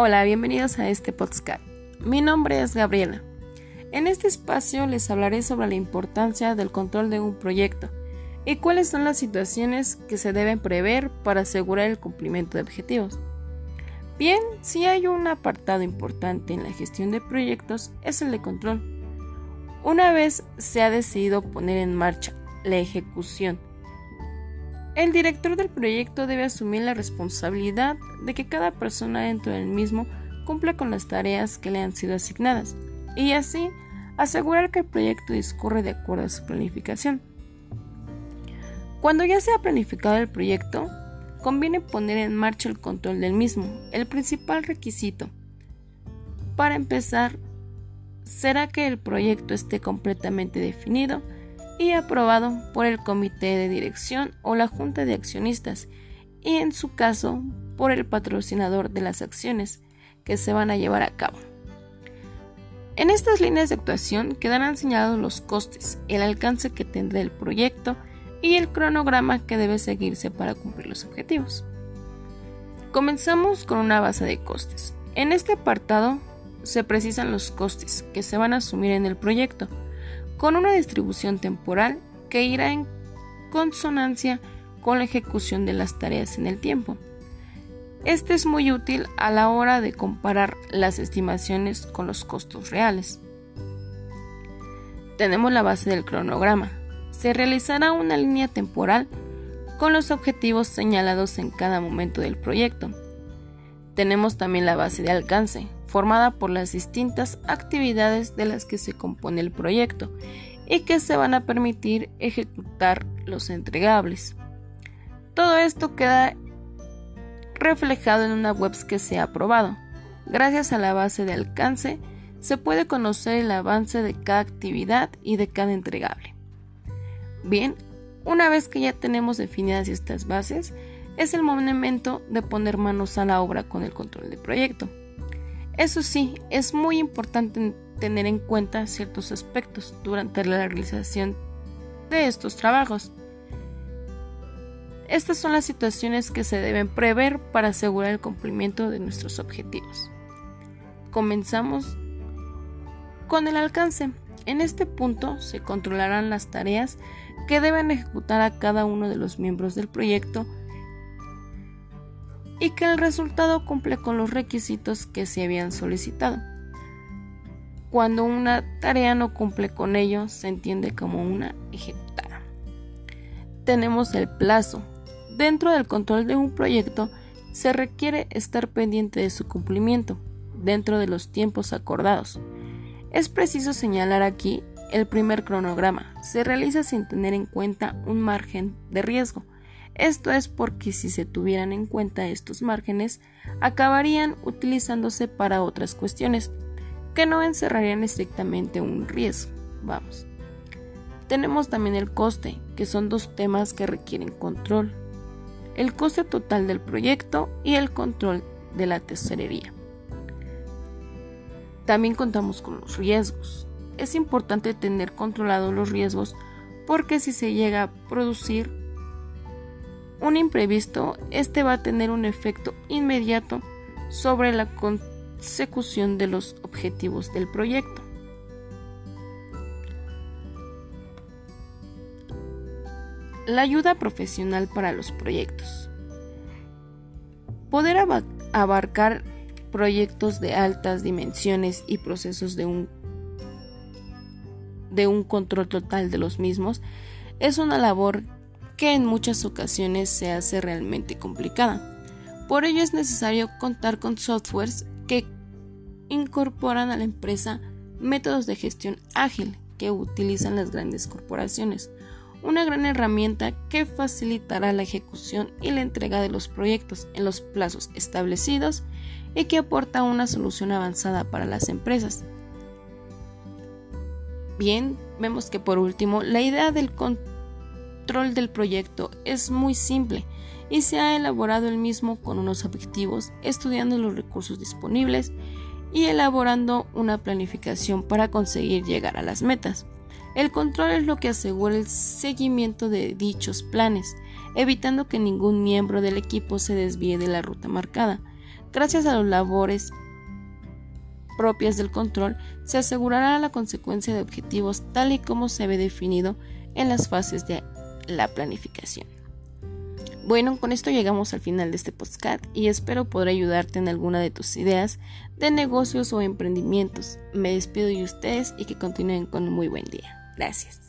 Hola, bienvenidos a este podcast. Mi nombre es Gabriela. En este espacio les hablaré sobre la importancia del control de un proyecto y cuáles son las situaciones que se deben prever para asegurar el cumplimiento de objetivos. Bien, si hay un apartado importante en la gestión de proyectos es el de control. Una vez se ha decidido poner en marcha la ejecución el director del proyecto debe asumir la responsabilidad de que cada persona dentro del mismo cumpla con las tareas que le han sido asignadas y así asegurar que el proyecto discurre de acuerdo a su planificación. Cuando ya se ha planificado el proyecto, conviene poner en marcha el control del mismo. El principal requisito para empezar será que el proyecto esté completamente definido y aprobado por el comité de dirección o la junta de accionistas y en su caso por el patrocinador de las acciones que se van a llevar a cabo. En estas líneas de actuación quedarán señalados los costes, el alcance que tendrá el proyecto y el cronograma que debe seguirse para cumplir los objetivos. Comenzamos con una base de costes. En este apartado se precisan los costes que se van a asumir en el proyecto, con una distribución temporal que irá en consonancia con la ejecución de las tareas en el tiempo. Este es muy útil a la hora de comparar las estimaciones con los costos reales. Tenemos la base del cronograma. Se realizará una línea temporal con los objetivos señalados en cada momento del proyecto. Tenemos también la base de alcance, formada por las distintas actividades de las que se compone el proyecto y que se van a permitir ejecutar los entregables. Todo esto queda reflejado en una web que se ha aprobado. Gracias a la base de alcance se puede conocer el avance de cada actividad y de cada entregable. Bien, una vez que ya tenemos definidas estas bases, es el momento de poner manos a la obra con el control del proyecto. Eso sí, es muy importante tener en cuenta ciertos aspectos durante la realización de estos trabajos. Estas son las situaciones que se deben prever para asegurar el cumplimiento de nuestros objetivos. Comenzamos con el alcance. En este punto se controlarán las tareas que deben ejecutar a cada uno de los miembros del proyecto y que el resultado cumple con los requisitos que se habían solicitado. Cuando una tarea no cumple con ello, se entiende como una ejecutada. Tenemos el plazo. Dentro del control de un proyecto, se requiere estar pendiente de su cumplimiento, dentro de los tiempos acordados. Es preciso señalar aquí el primer cronograma. Se realiza sin tener en cuenta un margen de riesgo esto es porque si se tuvieran en cuenta estos márgenes, acabarían utilizándose para otras cuestiones que no encerrarían estrictamente un riesgo. Vamos. Tenemos también el coste, que son dos temas que requieren control. El coste total del proyecto y el control de la tesorería. También contamos con los riesgos. Es importante tener controlados los riesgos porque si se llega a producir un imprevisto, este va a tener un efecto inmediato sobre la consecución de los objetivos del proyecto. La ayuda profesional para los proyectos. Poder abarcar proyectos de altas dimensiones y procesos de un, de un control total de los mismos es una labor que en muchas ocasiones se hace realmente complicada. Por ello es necesario contar con softwares que incorporan a la empresa métodos de gestión ágil que utilizan las grandes corporaciones, una gran herramienta que facilitará la ejecución y la entrega de los proyectos en los plazos establecidos y que aporta una solución avanzada para las empresas. Bien, vemos que por último la idea del control control del proyecto es muy simple y se ha elaborado el mismo con unos objetivos, estudiando los recursos disponibles y elaborando una planificación para conseguir llegar a las metas. El control es lo que asegura el seguimiento de dichos planes, evitando que ningún miembro del equipo se desvíe de la ruta marcada. Gracias a las labores propias del control, se asegurará la consecuencia de objetivos tal y como se ve definido en las fases de la planificación. Bueno, con esto llegamos al final de este podcast y espero poder ayudarte en alguna de tus ideas de negocios o emprendimientos. Me despido de ustedes y que continúen con un muy buen día. Gracias.